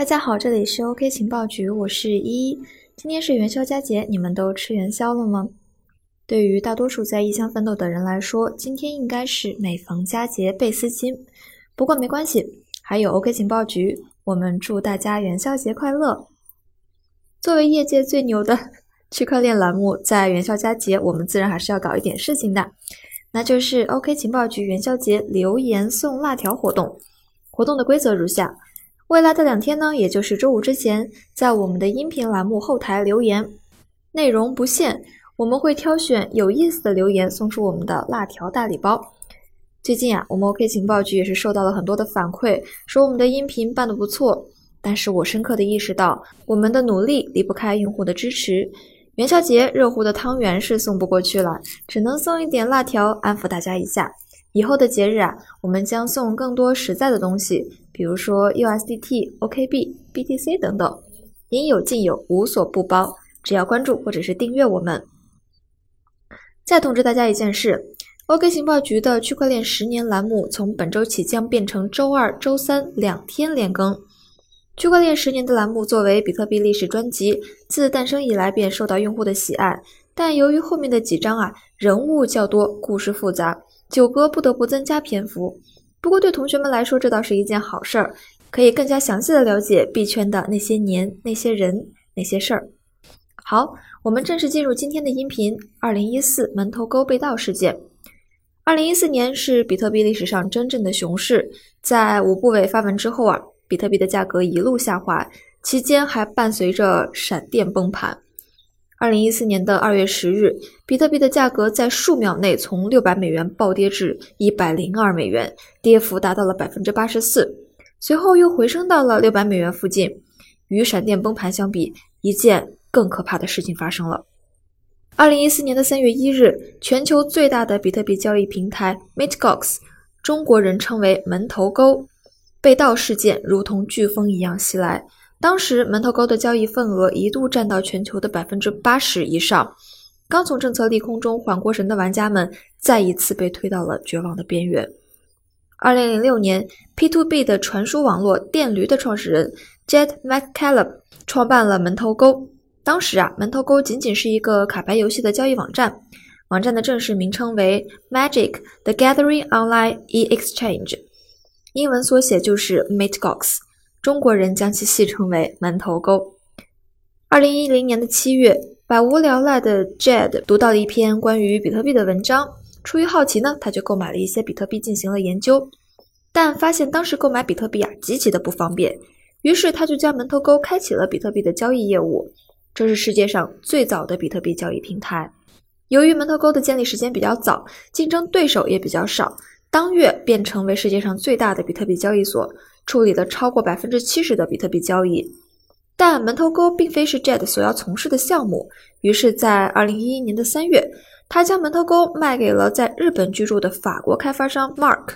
大家好，这里是 OK 情报局，我是依依。今天是元宵佳节，你们都吃元宵了吗？对于大多数在异乡奋斗的人来说，今天应该是每逢佳节倍思亲。不过没关系，还有 OK 情报局，我们祝大家元宵节快乐。作为业界最牛的 区块链栏目，在元宵佳节，我们自然还是要搞一点事情的，那就是 OK 情报局元宵节留言送辣条活动。活动的规则如下。未来的两天呢，也就是周五之前，在我们的音频栏目后台留言，内容不限，我们会挑选有意思的留言送出我们的辣条大礼包。最近啊，我们 OK 情报局也是受到了很多的反馈，说我们的音频办得不错，但是我深刻的意识到，我们的努力离不开用户的支持。元宵节热乎的汤圆是送不过去了，只能送一点辣条安抚大家一下。以后的节日啊，我们将送更多实在的东西，比如说 USDT、OKB、BTC 等等，应有尽有，无所不包。只要关注或者是订阅我们。再通知大家一件事，OK 情报局的区块链十年栏目从本周起将变成周二、周三两天连更。区块链十年的栏目作为比特币历史专辑，自诞生以来便受到用户的喜爱，但由于后面的几章啊人物较多，故事复杂。九哥不得不增加篇幅，不过对同学们来说，这倒是一件好事儿，可以更加详细的了解币圈的那些年、那些人、那些事儿。好，我们正式进入今天的音频。二零一四门头沟被盗事件。二零一四年是比特币历史上真正的熊市，在五部委发文之后啊，比特币的价格一路下滑，期间还伴随着闪电崩盘。二零一四年的二月十日，比特币的价格在数秒内从六百美元暴跌至一百零二美元，跌幅达到了百分之八十四。随后又回升到了六百美元附近。与闪电崩盘相比，一件更可怕的事情发生了。二零一四年的三月一日，全球最大的比特币交易平台 Mt.Gox，中国人称为门头沟，被盗事件如同飓风一样袭来。当时门头沟的交易份额一度占到全球的百分之八十以上，刚从政策利空中缓过神的玩家们再一次被推到了绝望的边缘。二零零六年，P2B 的传输网络电驴的创始人 Jed McCaleb 创办了门头沟。当时啊，门头沟仅仅是一个卡牌游戏的交易网站，网站的正式名称为 Magic the Gathering Online eExchange，英文缩写就是 Mt.Gox。中国人将其戏称为“门头沟”。二零一零年的七月，百无聊赖的 Jed 读到了一篇关于比特币的文章，出于好奇呢，他就购买了一些比特币进行了研究，但发现当时购买比特币啊极其的不方便，于是他就将门头沟开启了比特币的交易业务。这是世界上最早的比特币交易平台。由于门头沟的建立时间比较早，竞争对手也比较少，当月便成为世界上最大的比特币交易所。处理了超过百分之七十的比特币交易，但门头沟并非是 Jet 所要从事的项目。于是，在二零一一年的三月，他将门头沟卖给了在日本居住的法国开发商 Mark。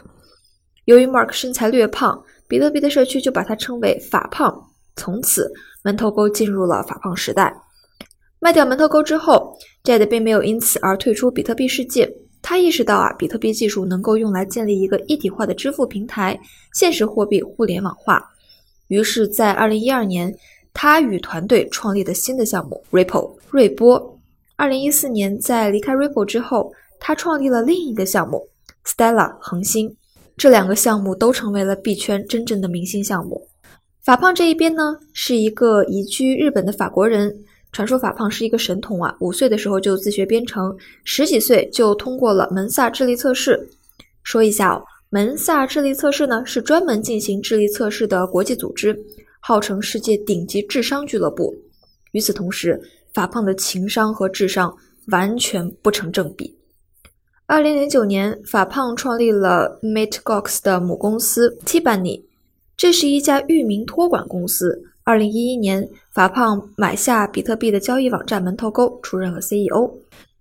由于 Mark 身材略胖，比特币的社区就把他称为“法胖”。从此，门头沟进入了法胖时代。卖掉门头沟之后，Jade 并没有因此而退出比特币世界。他意识到啊，比特币技术能够用来建立一个一体化的支付平台，现实货币互联网化。于是，在二零一二年，他与团队创立的新的项目 Ripple 瑞波。二零一四年，在离开 Ripple 之后，他创立了另一个项目 Stella 恒星。这两个项目都成为了币圈真正的明星项目。法胖这一边呢，是一个移居日本的法国人。传说法胖是一个神童啊！五岁的时候就自学编程，十几岁就通过了门萨智力测试。说一下哦，门萨智力测试呢是专门进行智力测试的国际组织，号称世界顶级智商俱乐部。与此同时，法胖的情商和智商完全不成正比。二零零九年，法胖创立了 Mt.Gox 的母公司 Tibani，这是一家域名托管公司。二零一一年，法胖买下比特币的交易网站门头沟，出任了 CEO。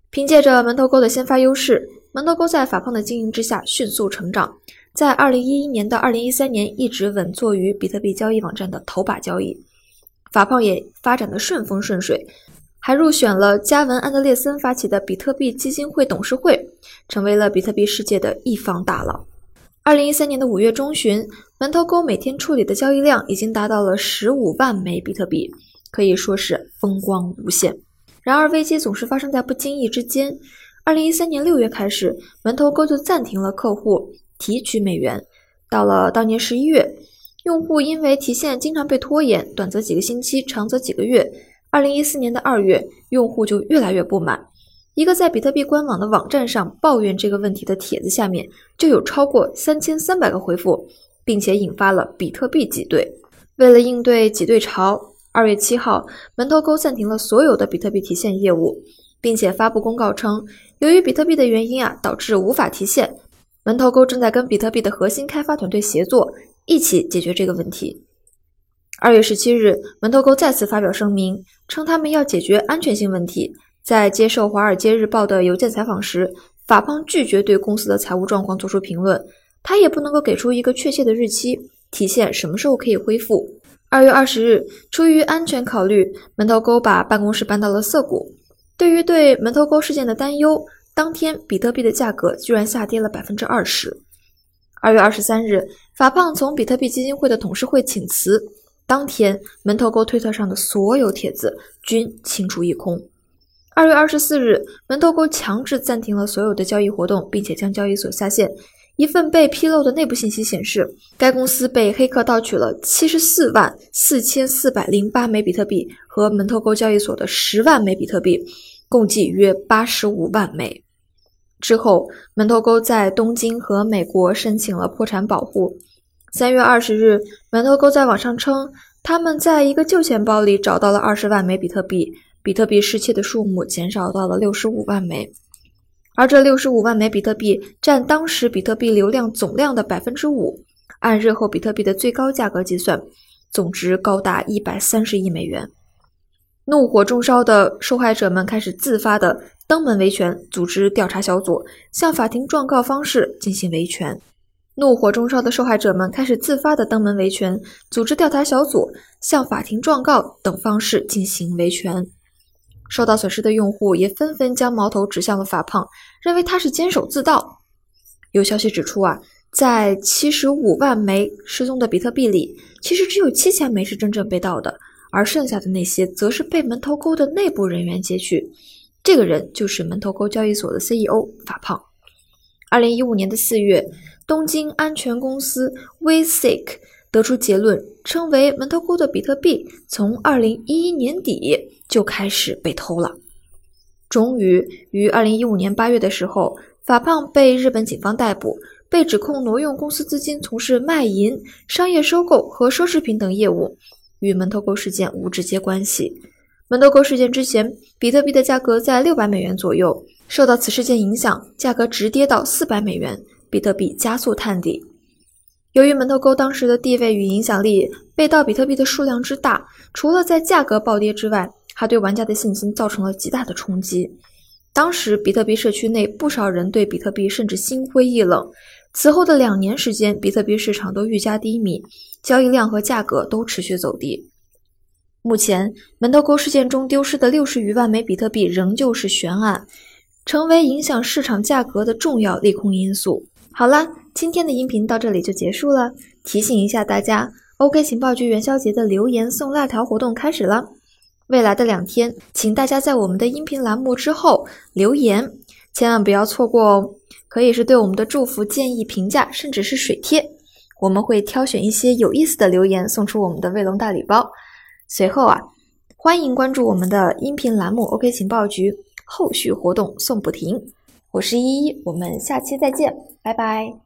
凭借着门头沟的先发优势，门头沟在法胖的经营之下迅速成长。在二零一一年到二零一三年，一直稳坐于比特币交易网站的头把交易。法胖也发展的顺风顺水，还入选了加文·安德烈森发起的比特币基金会董事会，成为了比特币世界的一方大佬。二零一三年的五月中旬，门头沟每天处理的交易量已经达到了十五万枚比特币，可以说是风光无限。然而，危机总是发生在不经意之间。二零一三年六月开始，门头沟就暂停了客户提取美元。到了当年十一月，用户因为提现经常被拖延，短则几个星期，长则几个月。二零一四年的二月，用户就越来越不满。一个在比特币官网的网站上抱怨这个问题的帖子下面就有超过三千三百个回复，并且引发了比特币挤兑。为了应对挤兑潮，二月七号，门头沟暂停了所有的比特币提现业务，并且发布公告称，由于比特币的原因啊，导致无法提现。门头沟正在跟比特币的核心开发团队协作，一起解决这个问题。二月十七日，门头沟再次发表声明，称他们要解决安全性问题。在接受《华尔街日报》的邮件采访时，法胖拒绝对公司的财务状况做出评论。他也不能够给出一个确切的日期，体现什么时候可以恢复。二月二十日，出于安全考虑，门头沟把办公室搬到了涩谷。对于对门头沟事件的担忧，当天比特币的价格居然下跌了百分之二十。二月二十三日，法胖从比特币基金会的董事会请辞，当天门头沟推特上的所有帖子均清除一空。二月二十四日，门头沟强制暂停了所有的交易活动，并且将交易所下线。一份被披露的内部信息显示，该公司被黑客盗取了七十四万四千四百零八枚比特币和门头沟交易所的十万枚比特币，共计约八十五万枚。之后，门头沟在东京和美国申请了破产保护。三月二十日，门头沟在网上称，他们在一个旧钱包里找到了二十万枚比特币。比特币失窃的数目减少到了六十五万枚，而这六十五万枚比特币占当时比特币流量总量的百分之五。按日后比特币的最高价格计算，总值高达一百三十亿美元。怒火中烧的受害者们开始自发的登门维权，组织调查小组，向法庭状告方式进行维权。怒火中烧的受害者们开始自发的登门维权，组织调查小组，向法庭状告等方式进行维权。受到损失的用户也纷纷将矛头指向了法胖，认为他是监守自盗。有消息指出啊，在七十五万枚失踪的比特币里，其实只有七千枚是真正被盗的，而剩下的那些则是被门头沟的内部人员截取。这个人就是门头沟交易所的 CEO 法胖。二零一五年的四月，东京安全公司 WeSeek 得出结论，称为门头沟的比特币从二零一一年底。就开始被偷了。终于于二零一五年八月的时候，法胖被日本警方逮捕，被指控挪用公司资金从事卖淫、商业收购和奢侈品等业务，与门头沟事件无直接关系。门头沟事件之前，比特币的价格在六百美元左右，受到此事件影响，价格直跌到四百美元，比特币加速探底。由于门头沟当时的地位与影响力，被盗比特币的数量之大，除了在价格暴跌之外，还对玩家的信心造成了极大的冲击。当时，比特币社区内不少人对比特币甚至心灰意冷。此后的两年时间，比特币市场都愈加低迷，交易量和价格都持续走低。目前，门头沟事件中丢失的六十余万枚比特币仍旧是悬案，成为影响市场价格的重要利空因素。好了，今天的音频到这里就结束了。提醒一下大家，OK 情报局元宵节的留言送辣条活动开始了。未来的两天，请大家在我们的音频栏目之后留言，千万不要错过哦！可以是对我们的祝福、建议、评价，甚至是水贴，我们会挑选一些有意思的留言，送出我们的卫龙大礼包。随后啊，欢迎关注我们的音频栏目 OK 情报局，后续活动送不停。我是依依，我们下期再见，拜拜。